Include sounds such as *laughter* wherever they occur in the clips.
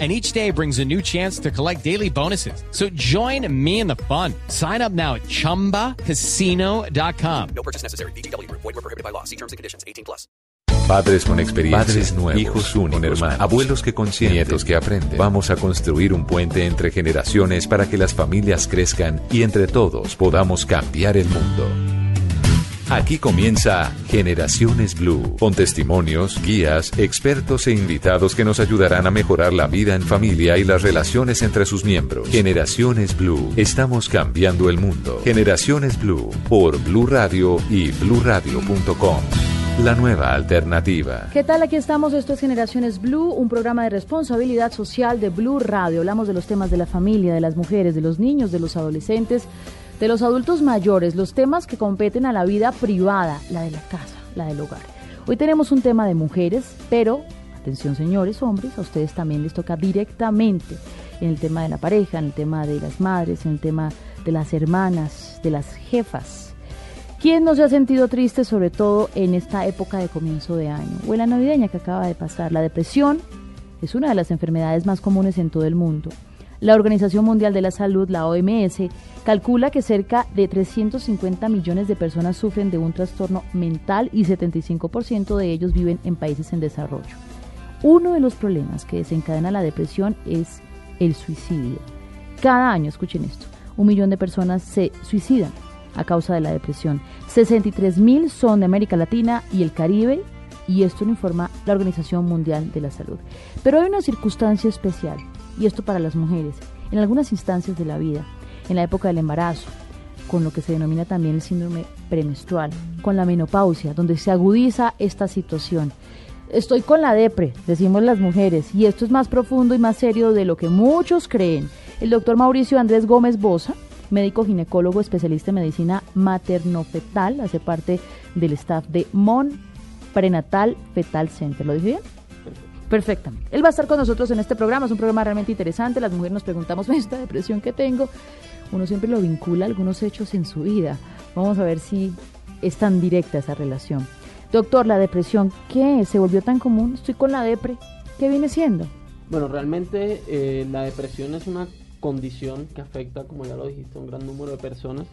and each day brings a new chance to collect daily bonuses. So join me in the fun. Sign up now at ChumbaCasino.com. No purchase necessary. BGW. Void were prohibited by law. See terms and conditions. 18 plus. Padres con experiencia, padres nuevos, hijos únicos, hermanos, abuelos que consienten, nietos que aprenden. Vamos a construir un puente entre generaciones para que las familias crezcan y entre todos podamos cambiar el mundo. Aquí comienza Generaciones Blue, con testimonios, guías, expertos e invitados que nos ayudarán a mejorar la vida en familia y las relaciones entre sus miembros. Generaciones Blue, estamos cambiando el mundo. Generaciones Blue, por Blue Radio y bluradio.com. La nueva alternativa. ¿Qué tal? Aquí estamos. Esto es Generaciones Blue, un programa de responsabilidad social de Blue Radio. Hablamos de los temas de la familia, de las mujeres, de los niños, de los adolescentes de los adultos mayores, los temas que competen a la vida privada, la de la casa, la del hogar. Hoy tenemos un tema de mujeres, pero atención señores, hombres, a ustedes también les toca directamente en el tema de la pareja, en el tema de las madres, en el tema de las hermanas, de las jefas. ¿Quién no se ha sentido triste, sobre todo en esta época de comienzo de año o en la navideña que acaba de pasar? La depresión es una de las enfermedades más comunes en todo el mundo. La Organización Mundial de la Salud, la OMS, calcula que cerca de 350 millones de personas sufren de un trastorno mental y 75% de ellos viven en países en desarrollo. Uno de los problemas que desencadena la depresión es el suicidio. Cada año, escuchen esto, un millón de personas se suicidan a causa de la depresión. 63 mil son de América Latina y el Caribe, y esto lo informa la Organización Mundial de la Salud. Pero hay una circunstancia especial, y esto para las mujeres, en algunas instancias de la vida en la época del embarazo, con lo que se denomina también el síndrome premenstrual, con la menopausia, donde se agudiza esta situación. Estoy con la depre, decimos las mujeres, y esto es más profundo y más serio de lo que muchos creen. El doctor Mauricio Andrés Gómez Bosa, médico ginecólogo especialista en medicina materno-fetal, hace parte del staff de MON Prenatal Fetal Center. ¿Lo dije bien? Perfectamente. Él va a estar con nosotros en este programa, es un programa realmente interesante. Las mujeres nos preguntamos, *laughs* ¿esta depresión que tengo? uno siempre lo vincula a algunos hechos en su vida. Vamos a ver si es tan directa esa relación. Doctor, la depresión, ¿qué ¿Se volvió tan común? Estoy con la depre. ¿Qué viene siendo? Bueno, realmente eh, la depresión es una condición que afecta, como ya lo dijiste, a un gran número de personas.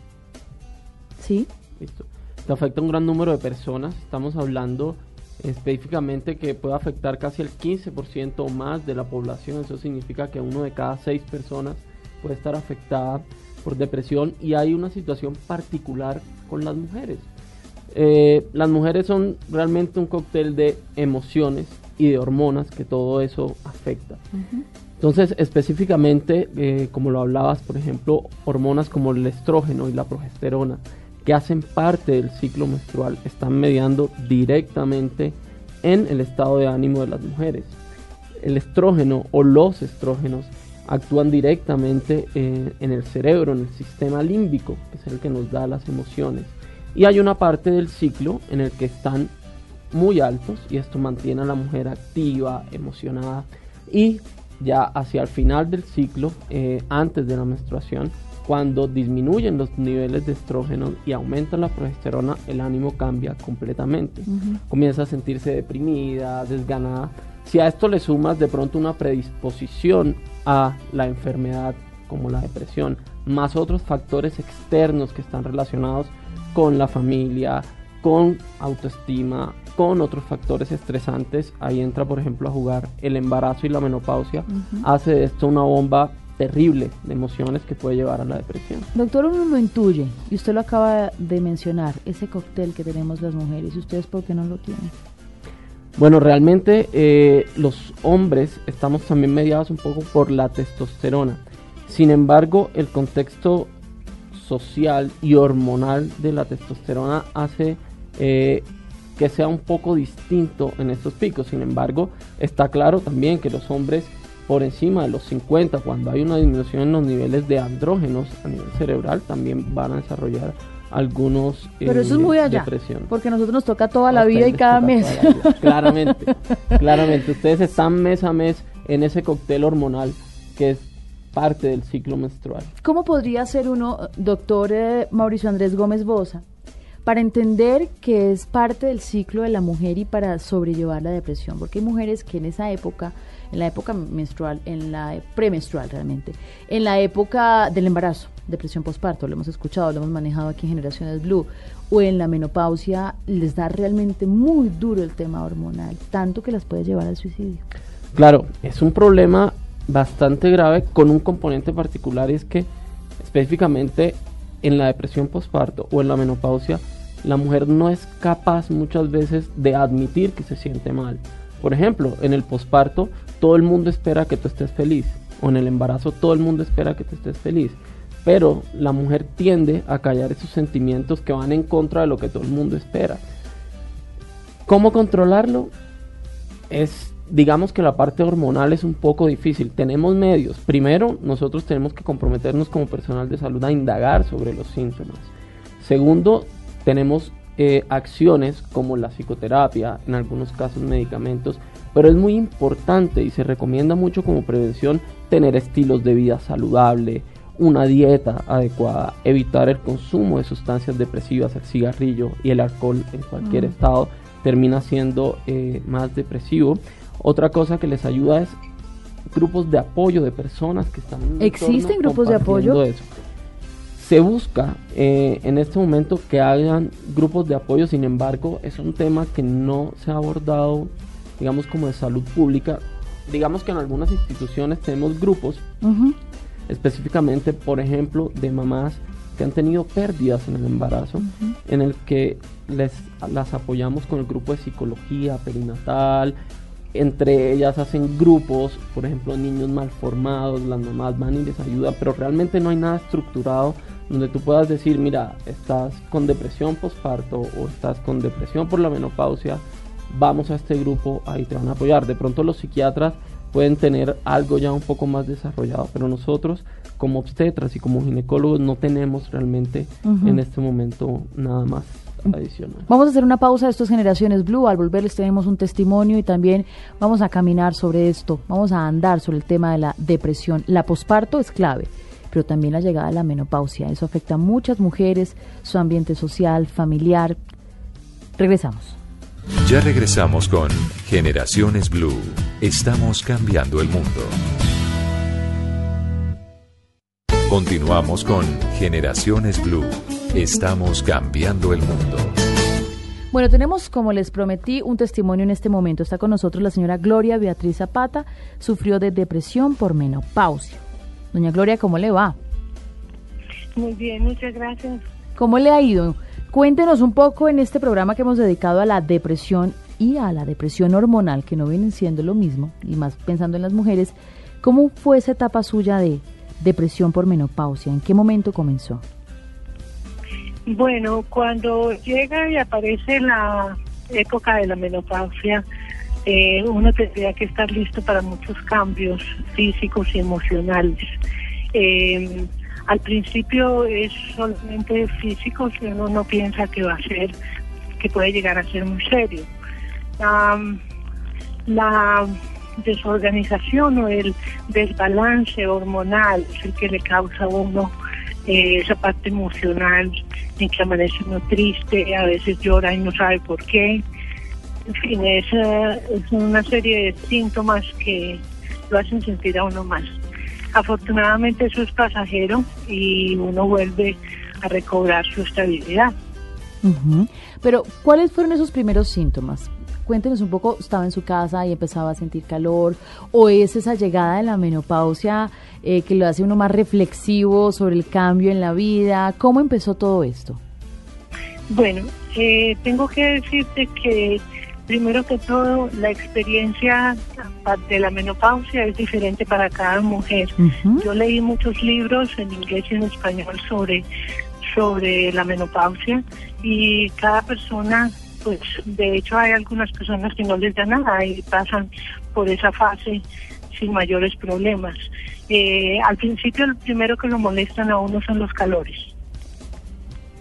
Sí. Listo. Que afecta a un gran número de personas. Estamos hablando específicamente que puede afectar casi el 15% o más de la población. Eso significa que uno de cada seis personas puede estar afectada por depresión y hay una situación particular con las mujeres. Eh, las mujeres son realmente un cóctel de emociones y de hormonas que todo eso afecta. Entonces, específicamente, eh, como lo hablabas, por ejemplo, hormonas como el estrógeno y la progesterona, que hacen parte del ciclo menstrual, están mediando directamente en el estado de ánimo de las mujeres. El estrógeno o los estrógenos actúan directamente eh, en el cerebro, en el sistema límbico, que es el que nos da las emociones. Y hay una parte del ciclo en el que están muy altos y esto mantiene a la mujer activa, emocionada y ya hacia el final del ciclo, eh, antes de la menstruación, cuando disminuyen los niveles de estrógeno y aumenta la progesterona, el ánimo cambia completamente. Comienza a sentirse deprimida, desganada. Si a esto le sumas de pronto una predisposición a la enfermedad como la depresión, más otros factores externos que están relacionados con la familia, con autoestima, con otros factores estresantes. Ahí entra, por ejemplo, a jugar el embarazo y la menopausia. Hace de esto una bomba terrible de emociones que puede llevar a la depresión. Doctor, uno lo intuye, y usted lo acaba de mencionar, ese cóctel que tenemos las mujeres, ¿y ustedes por qué no lo tienen? Bueno, realmente eh, los hombres estamos también mediados un poco por la testosterona. Sin embargo, el contexto social y hormonal de la testosterona hace eh, que sea un poco distinto en estos picos. Sin embargo, está claro también que los hombres por encima de los 50, cuando hay una disminución en los niveles de andrógenos a nivel cerebral, también van a desarrollar algunos pero eso es muy allá depresión. porque a nosotros nos toca toda la vida y cada mes. *laughs* claramente claramente ustedes están mes a mes en ese cóctel hormonal que es parte del ciclo menstrual. Cómo podría ser uno doctor eh, Mauricio Andrés Gómez Bosa para entender que es parte del ciclo de la mujer y para sobrellevar la depresión porque hay mujeres que en esa época en la época menstrual, en la premenstrual realmente, en la época del embarazo, depresión postparto, lo hemos escuchado, lo hemos manejado aquí en Generaciones Blue, o en la menopausia, les da realmente muy duro el tema hormonal, tanto que las puede llevar al suicidio. Claro, es un problema bastante grave con un componente particular es que específicamente en la depresión postparto o en la menopausia, la mujer no es capaz muchas veces de admitir que se siente mal. Por ejemplo, en el posparto todo el mundo espera que tú estés feliz. O en el embarazo todo el mundo espera que tú estés feliz. Pero la mujer tiende a callar esos sentimientos que van en contra de lo que todo el mundo espera. ¿Cómo controlarlo? Es, digamos que la parte hormonal es un poco difícil. Tenemos medios. Primero, nosotros tenemos que comprometernos como personal de salud a indagar sobre los síntomas. Segundo, tenemos eh, acciones como la psicoterapia, en algunos casos medicamentos, pero es muy importante y se recomienda mucho como prevención tener estilos de vida saludable, una dieta adecuada, evitar el consumo de sustancias depresivas, el cigarrillo y el alcohol en cualquier mm. estado termina siendo eh, más depresivo. Otra cosa que les ayuda es grupos de apoyo de personas que están existen grupos de apoyo eso se busca eh, en este momento que hagan grupos de apoyo, sin embargo, es un tema que no se ha abordado, digamos, como de salud pública. Digamos que en algunas instituciones tenemos grupos, específicamente, por ejemplo, de mamás que han tenido pérdidas en el embarazo, en el que les las apoyamos con el grupo de psicología perinatal, entre ellas hacen grupos, por ejemplo, niños mal formados, las mamás van y les ayudan, pero realmente no hay nada estructurado donde tú puedas decir, mira, estás con depresión postparto o estás con depresión por la menopausia, vamos a este grupo, ahí te van a apoyar. De pronto los psiquiatras pueden tener algo ya un poco más desarrollado, pero nosotros como obstetras y como ginecólogos no tenemos realmente en este momento nada más adicional. Vamos a hacer una pausa de estas generaciones Blue, al volver les tenemos un testimonio y también vamos a caminar sobre esto, vamos a andar sobre el tema de la depresión. La posparto es clave pero también la llegada de la menopausia. Eso afecta a muchas mujeres, su ambiente social, familiar. Regresamos. Ya regresamos con Generaciones Blue. Estamos cambiando el mundo. Continuamos con Generaciones Blue. Estamos cambiando el mundo. Bueno, tenemos, como les prometí, un testimonio en este momento. Está con nosotros la señora Gloria Beatriz Zapata. Sufrió de depresión por menopausia. Doña Gloria, ¿cómo le va? Muy bien, muchas gracias. ¿Cómo le ha ido? Cuéntenos un poco en este programa que hemos dedicado a la depresión y a la depresión hormonal, que no vienen siendo lo mismo, y más pensando en las mujeres, ¿cómo fue esa etapa suya de depresión por menopausia? ¿En qué momento comenzó? Bueno, cuando llega y aparece la época de la menopausia, eh, uno tendría que estar listo para muchos cambios físicos y emocionales. Eh, al principio es solamente físico, si uno no piensa que va a ser, que puede llegar a ser muy serio. la desorganización o el desbalance hormonal es el que le causa a uno eh, esa parte emocional en que amanece uno triste, a veces llora y no sabe por qué. En fin, es, es una serie de síntomas que lo hacen sentir a uno mal. Afortunadamente eso es pasajero y uno vuelve a recobrar su estabilidad. Pero, ¿cuáles fueron esos primeros síntomas? Cuéntenos un poco, ¿estaba en su casa y empezaba a sentir calor? ¿O es esa llegada de la menopausia eh, que lo hace uno más reflexivo sobre el cambio en la vida? ¿Cómo empezó todo esto? Bueno, eh, tengo que decirte que Primero que todo, la experiencia de la menopausia es diferente para cada mujer. Yo leí muchos libros en inglés y en español sobre, sobre la menopausia y cada persona, pues de hecho hay algunas personas que no les da nada y pasan por esa fase sin mayores problemas. Eh, al principio, el primero que lo molestan a uno son los calores.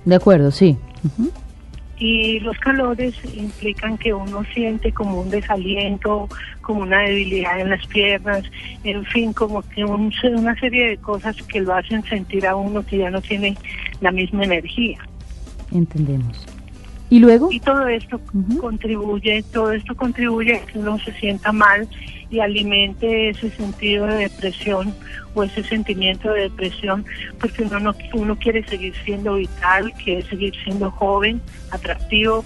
De acuerdo, sí. Y los calores implican que uno siente como un desaliento, como una debilidad en las piernas, en fin, como que una serie de cosas que lo hacen sentir a uno que ya no tiene la misma energía. Entendemos. ¿Y luego? Y todo esto contribuye, todo esto contribuye a que uno se sienta mal y alimente ese sentido de depresión o ese sentimiento de depresión, porque uno no, uno quiere seguir siendo vital, quiere seguir siendo joven, atractivo,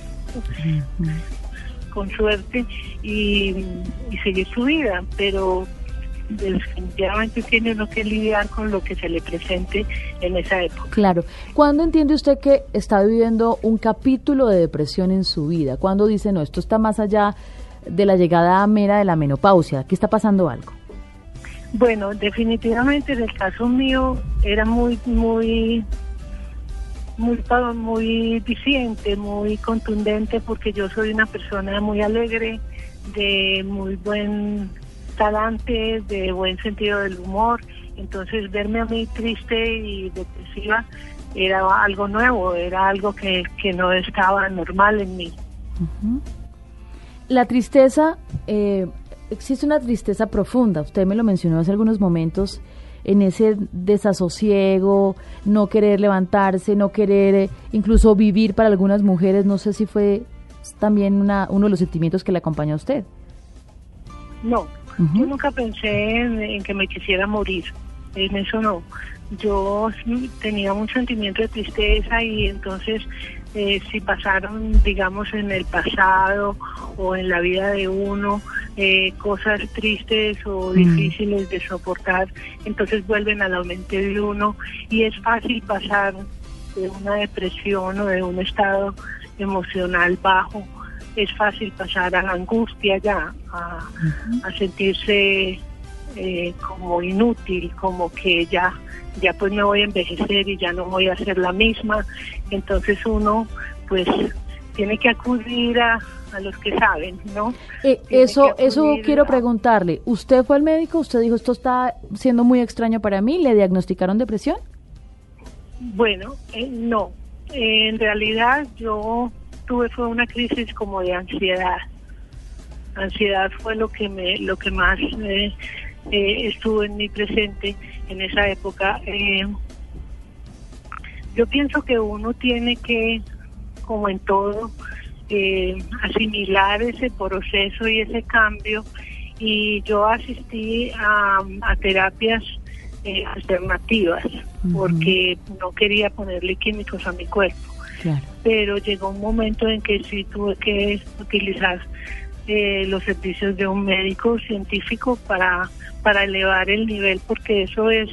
con suerte y, seguir su vida, pero definitivamente tiene uno que lidiar con lo que se le presente en esa época. Claro. ¿Cuándo entiende usted que está viviendo un capítulo de depresión en su vida? ¿Cuándo dice, no, esto está más allá de la llegada mera de la menopausia? ¿Aquí está pasando algo? Bueno, definitivamente en el caso mío era muy, muy muy muy disidente, muy contundente porque yo soy una persona muy alegre, de muy buen talante, de buen sentido del humor. Entonces verme a mí triste y depresiva era algo nuevo, era algo que, que no estaba normal en mí. La tristeza, eh, existe una tristeza profunda, usted me lo mencionó hace algunos momentos, en ese desasosiego, no querer levantarse, no querer eh, incluso vivir para algunas mujeres, no sé si fue también una, uno de los sentimientos que le acompaña a usted. No, yo nunca pensé en, que me quisiera morir, en eso no. Yo tenía un sentimiento de tristeza y entonces eh, si pasaron, digamos, en el pasado o en la vida de uno eh, cosas tristes o mm. difíciles de soportar, entonces vuelven a la mente de uno y es fácil pasar de una depresión o de un estado emocional bajo es fácil pasar a la angustia ya, a, sentirse eh, como inútil, como que ya, ya pues me voy a envejecer y ya no voy a ser la misma. Entonces uno pues tiene que acudir a, los que saben, ¿no? Eh, eso, eso quiero preguntarle. ¿Usted fue al médico? ¿Usted dijo esto está siendo muy extraño para mí? ¿Le diagnosticaron depresión? Bueno, eh, no. en realidad yo tuve fue una crisis como de ansiedad. Ansiedad fue lo que me, lo que más eh, eh, estuvo en mi presente en esa época. Eh, yo pienso que uno tiene que, como en todo, asimilar ese proceso y ese cambio. Y yo asistí a, terapias alternativas porque no quería ponerle químicos a mi cuerpo. Pero llegó un momento en que sí tuve que utilizar eh, los servicios de un médico científico para, para elevar el nivel, porque eso es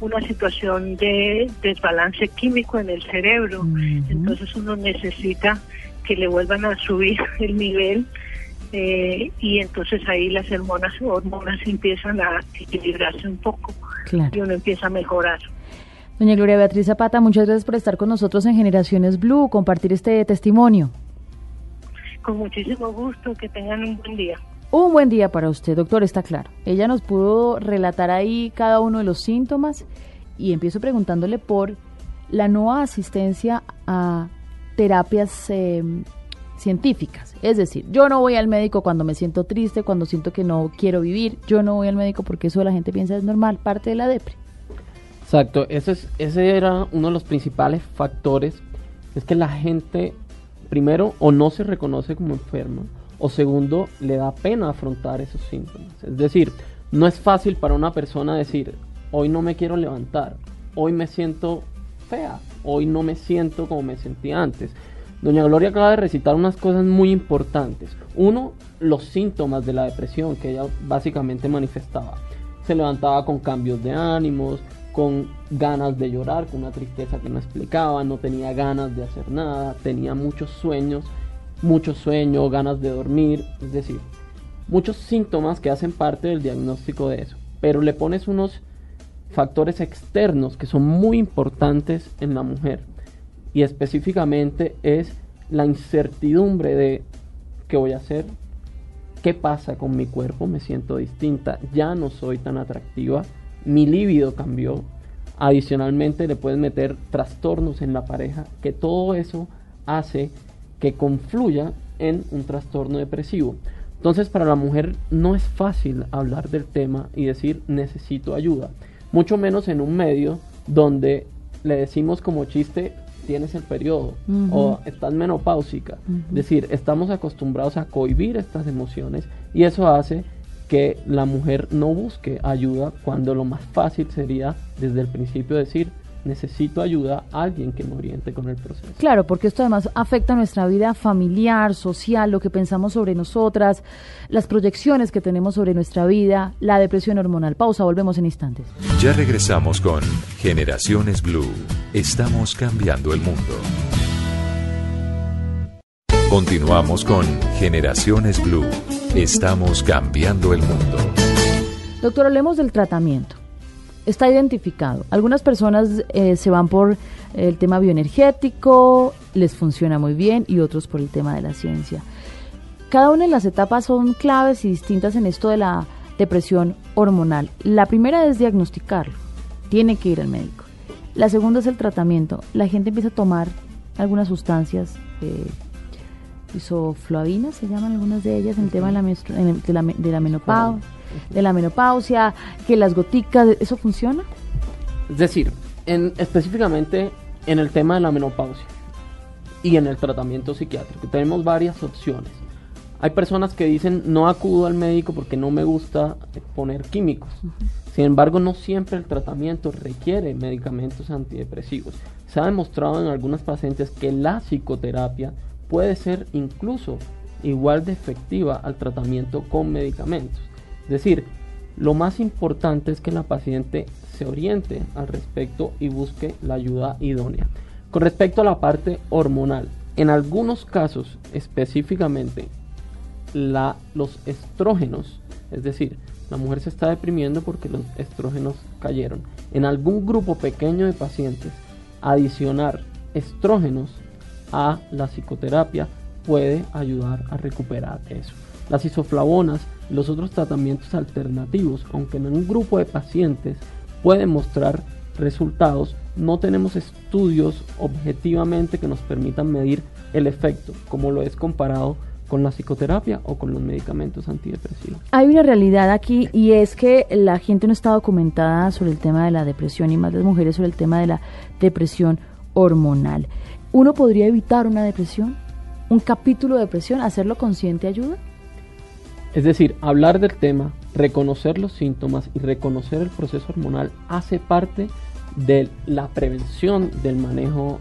una situación de desbalance químico en el cerebro. Entonces uno necesita que le vuelvan a subir *laughs* el nivel eh, y entonces ahí las hormonas, hormonas empiezan a equilibrarse un poco y uno empieza a mejorar. Doña Gloria Beatriz Zapata, muchas gracias por estar con nosotros en Generaciones Blue, compartir este testimonio. Con muchísimo gusto, que tengan un buen día. Un buen día para usted, doctor, está claro. Ella nos pudo relatar ahí cada uno de los síntomas y empiezo preguntándole por la nueva asistencia a terapias em, científicas. Es decir, yo no voy al médico cuando me siento triste, cuando siento que no quiero vivir. Yo no voy al médico porque eso la gente piensa es normal, parte de la depresión. Exacto, ese, es, ese era uno de los principales factores, es que la gente, primero, o no se reconoce como enferma, o segundo, le da pena afrontar esos síntomas. Es decir, no es fácil para una persona decir, hoy no me quiero levantar, hoy me siento fea, hoy no me siento como me sentía antes. Doña Gloria acaba de recitar unas cosas muy importantes. Uno, los síntomas de la depresión que ella básicamente manifestaba. Se levantaba con cambios de ánimos, con ganas de llorar, con una tristeza que no explicaba, no tenía ganas de hacer nada, tenía muchos sueños, muchos sueños, ganas de dormir, es decir, muchos síntomas que hacen parte del diagnóstico de eso. Pero le pones unos factores externos que son muy importantes en la mujer y específicamente es la incertidumbre de qué voy a hacer, qué pasa con mi cuerpo, me siento distinta, ya no soy tan atractiva, mi líbido cambió, Adicionalmente le pueden meter trastornos en la pareja, que todo eso hace que confluya en un trastorno depresivo. Entonces para la mujer no es fácil hablar del tema y decir necesito ayuda, mucho menos en un medio donde le decimos como chiste tienes el periodo o estás menopáusica. Es decir, estamos acostumbrados a cohibir estas emociones y eso hace que la mujer no busque ayuda cuando lo más fácil sería desde el principio decir necesito ayuda a alguien que me oriente con el proceso. Claro, porque esto además afecta nuestra vida familiar, social, lo que pensamos sobre nosotras, las proyecciones que tenemos sobre nuestra vida, la depresión hormonal. Pausa, volvemos en instantes. Ya regresamos con Generaciones Blue. Estamos cambiando el mundo. Continuamos con Generaciones Blue. Estamos cambiando el mundo. Doctor, hablemos del tratamiento. Está identificado. Algunas personas eh, se van por el tema bioenergético, les funciona muy bien, y otros por el tema de la ciencia. Cada una de las etapas son claves y distintas en esto de la depresión hormonal. La primera es diagnosticarlo. Tiene que ir al médico. La segunda es el tratamiento. La gente empieza a tomar algunas sustancias. Eh, isoflavinas se llaman algunas de ellas en el tema de la, de la, de la menopausia, de la menopausia, que las goticas, ¿eso funciona? Es decir, en, específicamente en el tema de la menopausia y en el tratamiento psiquiátrico tenemos varias opciones. Hay personas que dicen no acudo al médico porque no me gusta poner químicos. Sin embargo, no siempre el tratamiento requiere medicamentos antidepresivos. Se ha demostrado en algunas pacientes que la psicoterapia puede ser incluso igual de efectiva al tratamiento con medicamentos. Es decir, lo más importante es que la paciente se oriente al respecto y busque la ayuda idónea. Con respecto a la parte hormonal, en algunos casos específicamente los estrógenos, es decir, la mujer se está deprimiendo porque los estrógenos cayeron. En algún grupo pequeño de pacientes, adicionar estrógenos a la psicoterapia puede ayudar a recuperar eso. Las isoflavonas y los otros tratamientos alternativos, aunque en un grupo de pacientes pueden mostrar resultados, no tenemos estudios objetivamente que nos permitan medir el efecto, como lo es comparado con la psicoterapia o con los medicamentos antidepresivos. Hay una realidad aquí y es que la gente no está documentada sobre el tema de la depresión y más las mujeres sobre el tema de la depresión hormonal. ¿Uno podría evitar una depresión? ¿Un capítulo de depresión? ¿Hacerlo consciente ayuda? Es decir, hablar del tema, reconocer los síntomas y reconocer el proceso hormonal hace parte de la prevención del manejo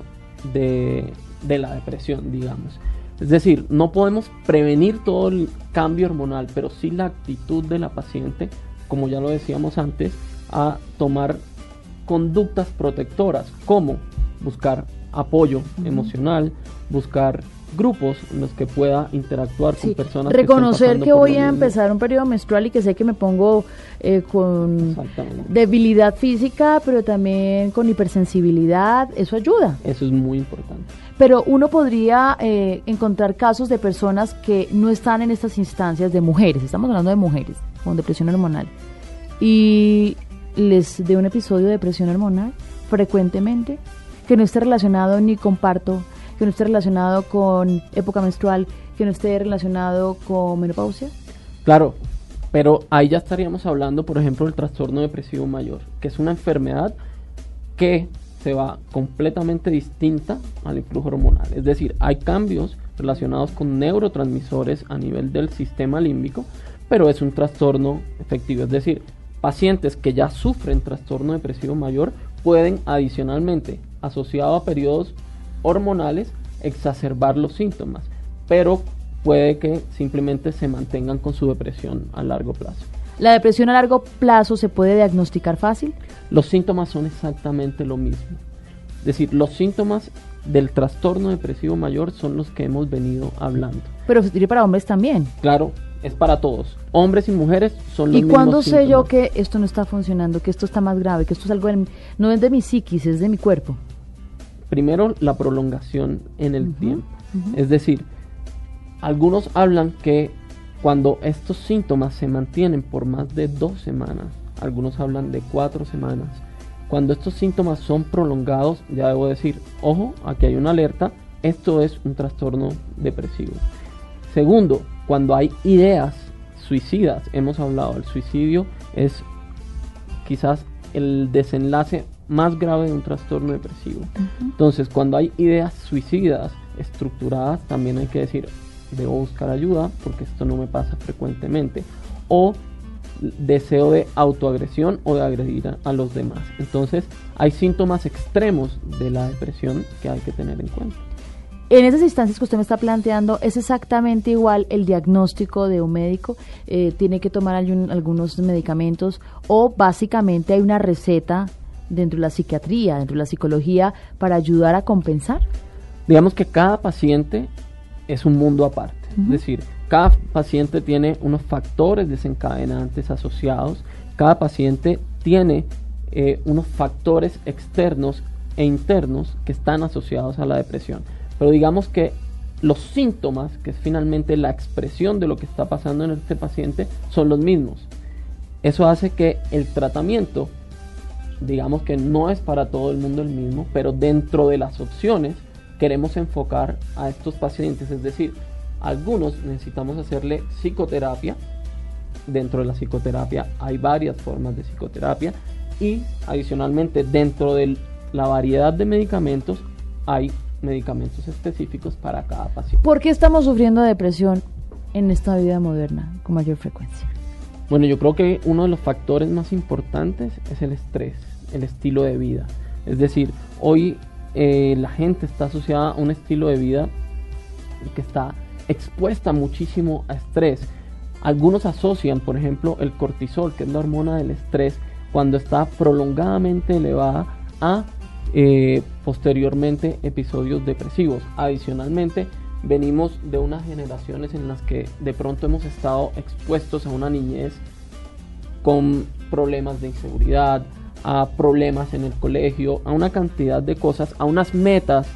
de, la depresión, digamos. Es decir, no podemos prevenir todo el cambio hormonal, pero sí la actitud de la paciente, como ya lo decíamos antes, a tomar conductas protectoras, como buscar apoyo emocional, buscar grupos en los que pueda interactuar con personas. Reconocer que, voy a empezar un periodo menstrual y que sé que me pongo eh, con debilidad física, pero también con hipersensibilidad, eso ayuda. Eso es muy importante. Pero uno podría eh, encontrar casos de personas que no están en estas instancias de mujeres, estamos hablando de mujeres con depresión hormonal, y les de un episodio de depresión hormonal frecuentemente que no esté relacionado ni con parto, que no esté relacionado con época menstrual, que no esté relacionado con menopausia? Claro, pero ahí ya estaríamos hablando, por ejemplo, del trastorno depresivo mayor, que es una enfermedad que se va completamente distinta al influjo hormonal. Es decir, hay cambios relacionados con neurotransmisores a nivel del sistema límbico, pero es un trastorno efectivo. Es decir, pacientes que ya sufren trastorno depresivo mayor pueden adicionalmente asociado a periodos hormonales exacerbar los síntomas, pero puede que simplemente se mantengan con su depresión a largo plazo. ¿La depresión a largo plazo se puede diagnosticar fácil? Los síntomas son exactamente lo mismo. Es decir, los síntomas del trastorno depresivo mayor son los que hemos venido hablando. Pero se para hombres también. Claro, es para todos. Hombres y mujeres son los ¿Y cuándo sé yo que esto no está funcionando, que esto está más grave, que esto es algo, no es de mi psiquis, es de mi cuerpo? Primero, la prolongación en el tiempo. Es decir, algunos hablan que cuando estos síntomas se mantienen por más de dos semanas, algunos hablan de cuatro semanas, Cuando estos síntomas son prolongados, ya debo decir, ojo, aquí hay una alerta, esto es un trastorno depresivo. Segundo, cuando hay ideas suicidas, hemos hablado, el suicidio es quizás el desenlace más grave de un trastorno depresivo. Entonces, cuando hay ideas suicidas estructuradas, también hay que decir, debo buscar ayuda porque esto no me pasa frecuentemente. O deseo de autoagresión o de agredir a, los demás. Entonces, hay síntomas extremos de la depresión que hay que tener en cuenta. En esas instancias que usted me está planteando, ¿es exactamente igual el diagnóstico de un médico? Eh, ¿Tiene que tomar algunos medicamentos? ¿O básicamente hay una receta dentro de la psiquiatría, dentro de la psicología, para ayudar a compensar? Digamos que cada paciente es un mundo aparte. Es decir, cada paciente tiene unos factores desencadenantes asociados. Cada paciente tiene eh, unos factores externos e internos que están asociados a la depresión. Pero digamos que los síntomas, que es finalmente la expresión de lo que está pasando en este paciente, son los mismos. Eso hace que el tratamiento, digamos que no es para todo el mundo el mismo, pero dentro de las opciones queremos enfocar a estos pacientes. Es decir, algunos necesitamos hacerle psicoterapia. Dentro de la psicoterapia hay varias formas de psicoterapia. Y adicionalmente dentro de la variedad de medicamentos hay medicamentos específicos para cada paciente. ¿Por qué estamos sufriendo depresión en esta vida moderna con mayor frecuencia? Bueno, yo creo que uno de los factores más importantes es el estrés, el estilo de vida. Es decir, hoy eh, la gente está asociada a un estilo de vida que está expuesta muchísimo a estrés. Algunos asocian, por ejemplo, el cortisol, que es la hormona del estrés, cuando está prolongadamente elevada a eh, posteriormente episodios depresivos. Adicionalmente, venimos de unas generaciones en las que de pronto hemos estado expuestos a una niñez con problemas de inseguridad, a problemas en el colegio, a una cantidad de cosas, a unas metas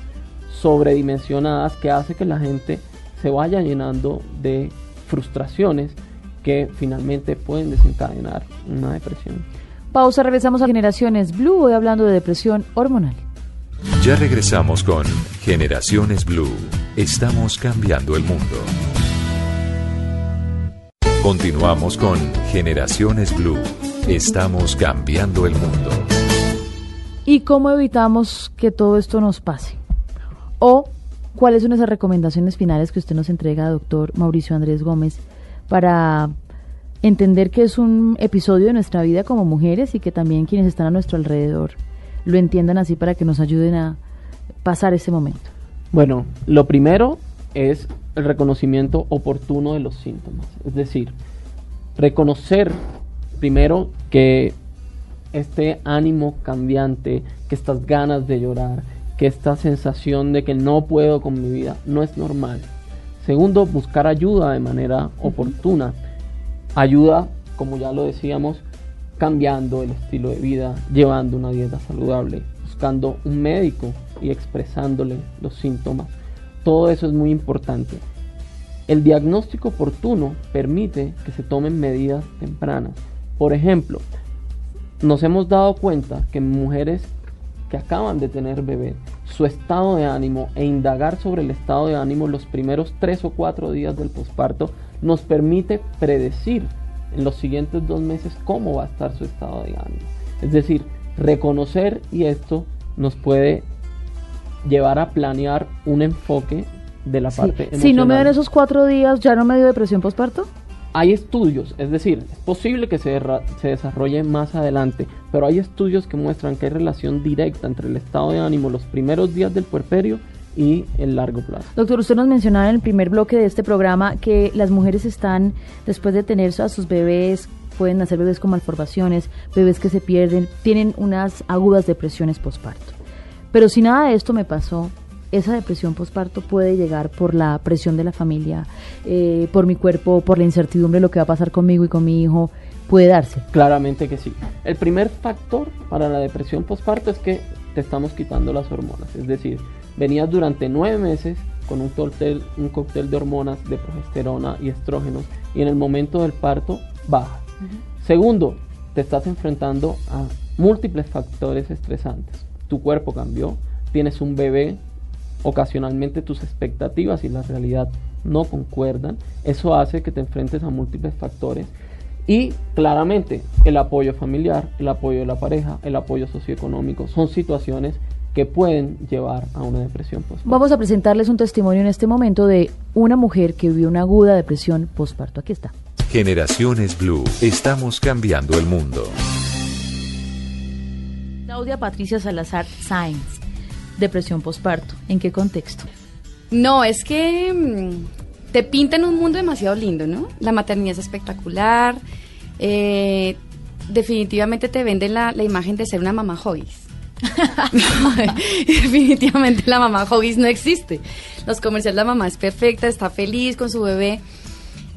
sobredimensionadas que hace que la gente se vaya llenando de frustraciones que finalmente pueden desencadenar una depresión. Pausa, regresamos a Generaciones Blue, hoy hablando de depresión hormonal. Ya regresamos con Generaciones Blue. Estamos cambiando el mundo. Continuamos con Generaciones Blue. Estamos cambiando el mundo. ¿Y cómo evitamos que todo esto nos pase? ¿O cuáles son esas recomendaciones finales que usted nos entrega, doctor Mauricio Andrés Gómez, para entender que es un episodio de nuestra vida como mujeres y que también quienes están a nuestro alrededor lo entiendan así para que nos ayuden a pasar ese momento? Bueno, lo primero es el reconocimiento oportuno de los síntomas, es decir, reconocer primero que este ánimo cambiante, que estas ganas de llorar, que esta sensación de que no puedo con mi vida no es normal. Segundo, buscar ayuda de manera oportuna ayuda, como ya lo decíamos, cambiando el estilo de vida, llevando una dieta saludable, buscando un médico y expresándole los síntomas. Todo eso es muy importante. El diagnóstico oportuno permite que se tomen medidas tempranas. Por ejemplo, nos hemos dado cuenta que mujeres que acaban de tener bebé, su estado de ánimo e indagar sobre el estado de ánimo los primeros tres o cuatro días del posparto nos permite predecir en los siguientes dos meses cómo va a estar su estado de ánimo. Es decir, reconocer y esto nos puede llevar a planear un enfoque de la parte emocional. Si no me dan esos cuatro días, ¿ya no me dio depresión postparto? Hay estudios, es decir, es posible que se, se desarrolle más adelante, pero hay estudios que muestran que hay relación directa entre el estado de ánimo los primeros días del puerperio y el largo plazo. Doctor, usted nos mencionaba en el primer bloque de este programa que las mujeres están, después de tener a sus bebés, pueden nacer bebés con malformaciones, bebés que se pierden, tienen unas agudas depresiones postparto. Pero si nada de esto me pasó, esa depresión postparto puede llegar por la presión de la familia, eh, por mi cuerpo, por la incertidumbre de lo que va a pasar conmigo y con mi hijo, puede darse. Claramente que sí. El primer factor para la depresión postparto es que te estamos quitando las hormonas, es decir, venías durante nueve meses con un cóctel, un cóctel de hormonas de progesterona y estrógenos y en el momento del parto baja. Segundo, te estás enfrentando a múltiples factores estresantes. Tu cuerpo cambió, tienes un bebé, ocasionalmente tus expectativas y la realidad no concuerdan. Eso hace que te enfrentes a múltiples factores y claramente el apoyo familiar, el apoyo de la pareja, el apoyo socioeconómico son situaciones que pueden llevar a una depresión postparto. Vamos a presentarles un testimonio en este momento de una mujer que vivió una aguda depresión postparto. Aquí está. Generaciones Blue, estamos cambiando el mundo. Claudia Patricia Salazar Sáenz, depresión postparto. ¿En qué contexto? No, es que mm, te pintan un mundo demasiado lindo, ¿no? La maternidad es espectacular. eh, definitivamente te venden la, la imagen de ser una mamá hobbies. *laughs* *laughs* definitivamente la mamá hobbies no existe. Los comerciales, la mamá es perfecta, está feliz con su bebé.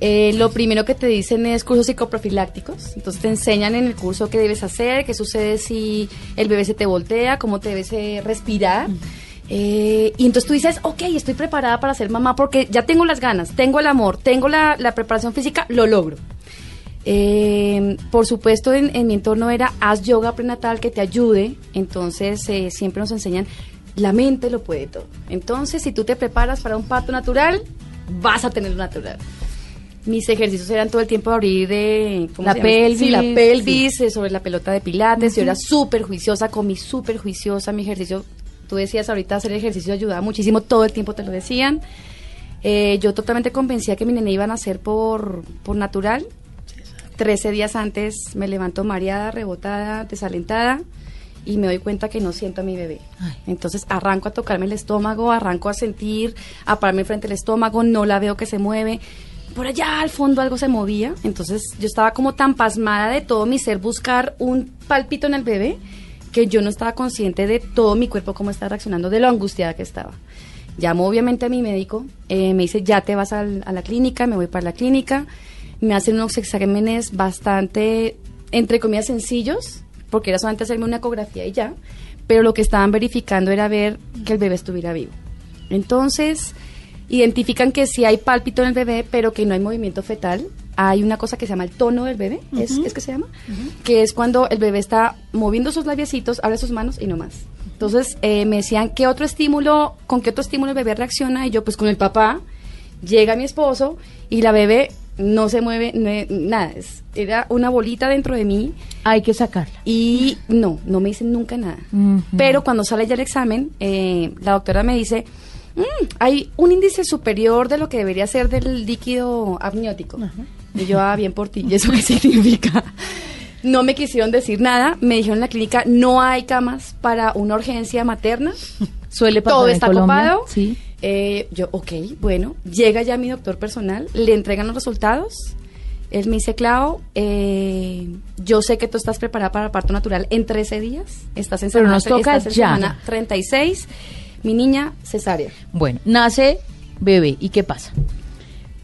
Eh, lo primero que te dicen es cursos psicoprofilácticos. Entonces te enseñan en el curso qué debes hacer, qué sucede si el bebé se te voltea, cómo te debes eh, respirar. Eh, y entonces tú dices, ok, estoy preparada para ser mamá porque ya tengo las ganas, tengo el amor, tengo la, la preparación física, lo logro. Eh, por supuesto, en, en mi entorno era haz yoga prenatal que te ayude. Entonces, eh, siempre nos enseñan la mente lo puede todo. Entonces, si tú te preparas para un parto natural, vas a tenerlo natural. Mis ejercicios eran todo el tiempo abrir de ¿cómo La se llama? pelvis, Sí, la pelvis, eh, sobre la pelota de pilates. Yo era súper juiciosa, comí súper juiciosa. Mi ejercicio, tú decías ahorita hacer ejercicio ayudaba muchísimo, todo el tiempo te lo decían. Eh, yo totalmente convencía que mi nene iba a nacer por, por natural. Trece días antes me levanto mareada, rebotada, desalentada y me doy cuenta que no siento a mi bebé. Ay. Entonces arranco a tocarme el estómago, arranco a sentir, a pararme frente al estómago, no la veo que se mueve. Por allá al fondo algo se movía. Entonces yo estaba como tan pasmada de todo mi ser buscar un palpito en el bebé que yo no estaba consciente de todo mi cuerpo cómo estaba reaccionando, de lo angustiada que estaba. Llamo obviamente a mi médico, eh, me dice, ya te vas al- a la clínica, me voy para la clínica, me hacen unos exámenes bastante, entre comillas, sencillos, porque era solamente hacerme una ecografía y ya, pero lo que estaban verificando era ver que el bebé estuviera vivo. Entonces, identifican que sí hay pálpito en el bebé, pero que no hay movimiento fetal. Hay una cosa que se llama el tono del bebé, ¿es, es que se llama? Que es cuando el bebé está moviendo sus labiecitos, abre sus manos y no más. Entonces eh, me decían, ¿qué otro estímulo, con qué otro estímulo el bebé reacciona? Y yo, pues con el papá, llega mi esposo y la bebé no se mueve, no- nada, es- era una bolita dentro de mí Hay que sacarla. y no, no me dicen nunca nada. Pero cuando sale ya el examen, eh, la doctora me dice, "Mm, hay un índice superior de lo que debería ser del líquido amniótico. Y yo, ah, bien por ti. ¿Y eso qué *laughs* significa? No me quisieron decir nada. Me dijeron en la clínica, no hay camas para una urgencia materna. Suele pasar Todo en está Colombia, copado. Sí. Eh, yo, ok, bueno, llega ya mi doctor personal, le entregan los resultados. Él me dice, Clau, eh, yo sé que tú estás preparada para parto natural en 13 días. Estás en Pero semana, nos toca estás en ya. semana 36. Mi niña, cesárea. Bueno, nace bebé. ¿Y qué pasa?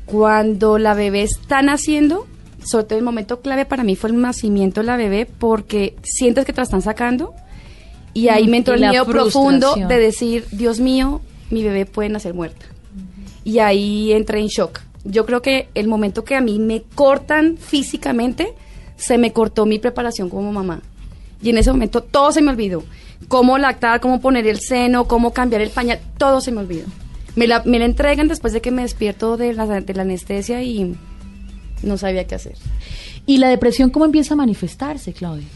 Cuando la bebé está naciendo, sobre todo el momento clave para mí fue el nacimiento de la bebé porque sientes que te la están sacando y ahí Mm, me entró el miedo profundo de decir, Dios mío, mi bebé puede nacer muerta. Y ahí entré en shock. Yo creo que el momento que a mí me cortan físicamente, se me cortó mi preparación como mamá. Y en ese momento todo se me olvidó. Cómo lactar, cómo poner el seno, cómo cambiar el pañal, todo se me olvidó. Me la, me la entregan después de que me despierto de la, de la anestesia y no sabía qué hacer. ¿Y la depresión cómo empieza a manifestarse, Claudia?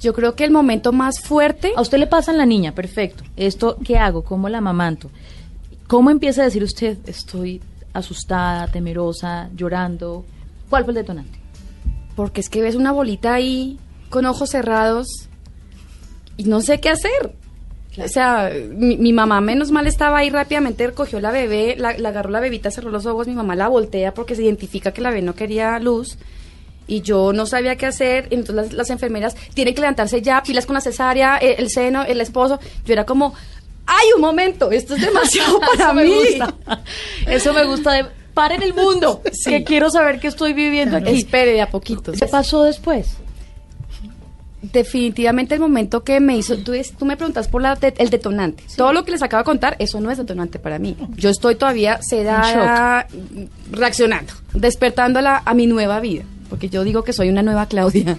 Yo creo que el momento más fuerte A usted le pasa en la niña, perfecto. ¿Esto qué hago? ¿Cómo la amamanto? ¿Cómo empieza a decir usted, estoy asustada, temerosa, llorando? ¿Cuál fue el detonante? porque es que ves una bolita ahí con ojos cerrados y no sé qué hacer. O sea, mi, mi mamá menos mal estaba ahí rápidamente, cogió la bebé, la, la agarró la bebita, cerró los ojos, mi mamá la voltea porque se identifica que la bebé no quería luz y yo no sabía qué hacer, entonces las, las enfermeras tienen que levantarse ya, pilas con la cesárea, eh, el, seno, el esposo, yo era como, ¡ay, un momento! Esto es demasiado *laughs* para Eso me mí. gusta. *laughs* Eso me gusta de paren el mundo, *laughs* Sí. que quiero saber qué estoy viviendo aquí. Espere de a poquito. ¿Qué pasó después? Definitivamente el momento que me hizo, tú, me preguntas por la de- el detonante. Todo lo que les acabo de contar, eso no es detonante para mí. Yo estoy todavía sedada, reaccionando, despertando a, la- a mi nueva vida, porque yo digo que soy una nueva Claudia.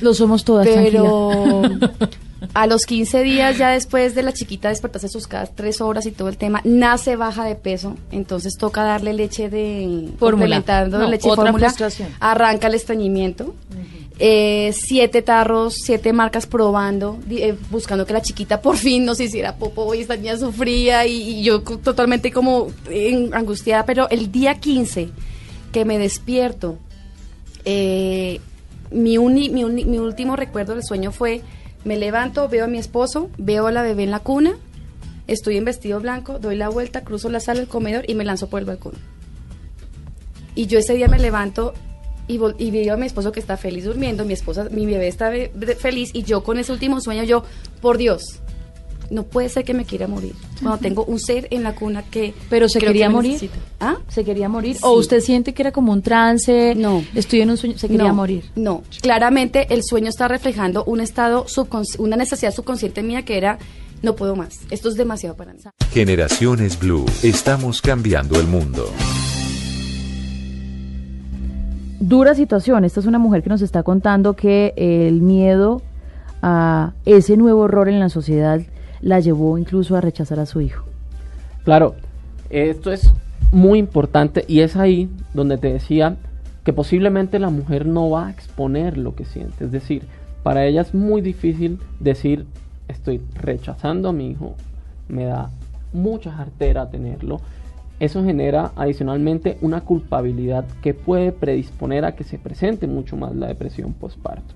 Lo somos todas, Pero *laughs* a los 15 días ya después de la chiquita despertarse sus cada tres horas y todo el tema, nace baja de peso, entonces toca darle leche de Fórmula. No, leche fórmula, arranca el estreñimiento. Eh, siete tarros, siete marcas probando, eh, buscando que la chiquita por fin nos hiciera popo y esta niña sufría y, y yo totalmente como eh, angustiada, pero el día 15 que me despierto, eh, mi, mi, mi último recuerdo del sueño fue, me levanto, veo a mi esposo, veo a la bebé en la cuna, estoy en vestido blanco, doy la vuelta, cruzo la sala del comedor y me lanzo por el balcón. Y yo ese día me levanto y, y veo a mi esposo que está feliz durmiendo, mi esposa, mi bebé está feliz y yo con ese último sueño, yo, por Dios, no puede ser que me quiera morir. Cuando tengo un ser en la cuna que... Pero se que quería morir. necesita. ¿Ah? ¿Se quería morir? Sí. ¿O usted siente que era como un trance? No. Estoy en un sueño, se quería no, morir. No, claramente el sueño está reflejando un estado una necesidad subconsciente mía que era no puedo más. Esto es demasiado para mí. Generaciones Blue. Estamos cambiando el mundo. Dura situación. Esta es una mujer que nos está contando que el miedo a ese nuevo rol en la sociedad la llevó incluso a rechazar a su hijo. Claro, esto es muy importante y es ahí donde te decía que posiblemente la mujer no va a exponer lo que siente. Es decir, para ella es muy difícil decir estoy rechazando a mi hijo, me da mucha jartera tenerlo. Eso genera adicionalmente una culpabilidad que puede predisponer a que se presente mucho más la depresión postparto.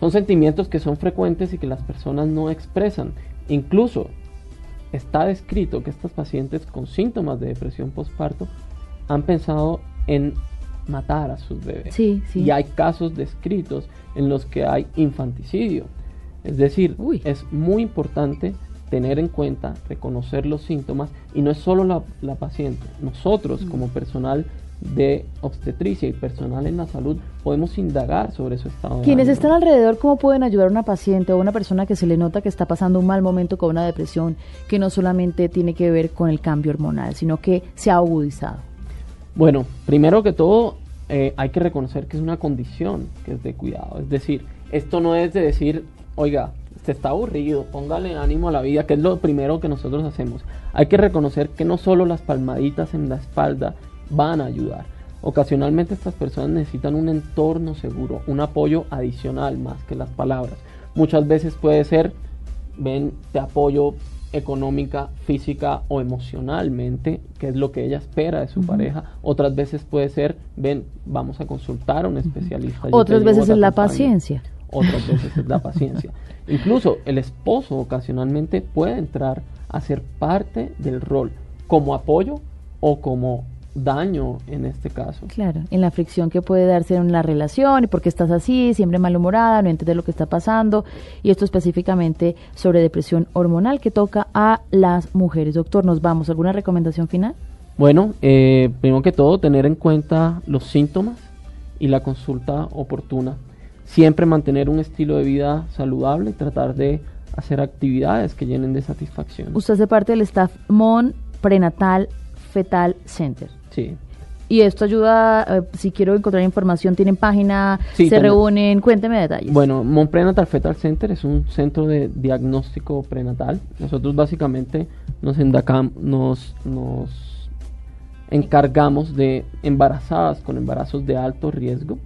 Son sentimientos que son frecuentes y que las personas no expresan. Incluso está descrito que estas pacientes con síntomas de depresión postparto han pensado en matar a sus bebés. Sí, sí. Y hay casos descritos en los que hay infanticidio. Es decir, Uy. es muy importante tener en cuenta, reconocer los síntomas y no es solo la, la paciente. Nosotros Mm. como personal de obstetricia y personal en la salud podemos indagar sobre su estado Quienes están alrededor, ¿cómo pueden ayudar a una paciente o a una persona que se le nota que está pasando un mal momento con una depresión que no solamente tiene que ver con el cambio hormonal, sino que se ha agudizado? Bueno, primero que todo, eh, hay que reconocer que es una condición que es de cuidado. Es decir, esto no es de decir, oiga, se está aburrido, póngale ánimo a la vida, que es lo primero que nosotros hacemos. Hay que reconocer que no solo las palmaditas en la espalda van a ayudar. Ocasionalmente estas personas necesitan un entorno seguro, un apoyo adicional más que las palabras. Muchas veces puede ser, ven, te apoyo económica, física o emocionalmente, que es lo que ella espera de su pareja. Otras veces puede ser, ven, vamos a consultar a un especialista. Otras veces es la paciencia. Otras veces es la *laughs* paciencia. Incluso el esposo ocasionalmente puede entrar a ser parte del rol como apoyo o como daño en este caso. Claro, en la fricción que puede darse en la relación, y por qué estás así, siempre malhumorada, no entiendes lo que está pasando, y esto específicamente sobre depresión hormonal que toca a las mujeres. Doctor, ¿nos vamos? ¿Alguna recomendación final? Bueno, eh, primero que todo, tener en cuenta los síntomas y la consulta oportuna. Siempre mantener un estilo de vida saludable y tratar de hacer actividades que llenen de satisfacción. Usted hace parte del staff MON Prenatal Fetal Center. Sí. Y esto ayuda, eh, si quiero encontrar información, tienen página, Sí, se reúnen, cuénteme detalles. Bueno, Mon Prenatal Fetal Center es un centro de diagnóstico prenatal. Nosotros básicamente nos, endacam- nos, nos encargamos de embarazadas con embarazos de alto riesgo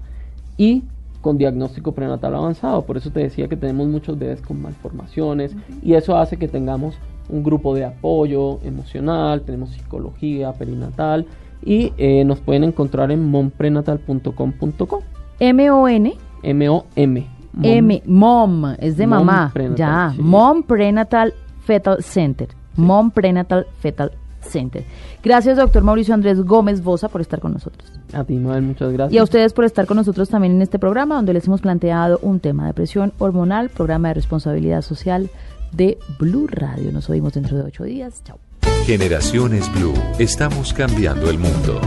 y con diagnóstico prenatal avanzado. Por eso te decía que tenemos muchos bebés con malformaciones y eso hace que tengamos un grupo de apoyo emocional, tenemos psicología perinatal y eh, nos pueden encontrar en monprenatal.com.co. M-O-N, M-O-M. Mom. M, MOM, es de Mom mamá. Prenatal, ya, sí. Mom Prenatal Fetal Center. Mom Prenatal Fetal Center. Gracias, doctor Mauricio Andrés Gómez Bosa, por estar con nosotros. A ti, Noel, muchas gracias. Y a ustedes por estar con nosotros también en este programa, donde les hemos planteado un tema de presión hormonal, programa de responsabilidad social de Blue Radio. Nos oímos dentro de ocho días. Chao. Generaciones Blue. Estamos cambiando el mundo.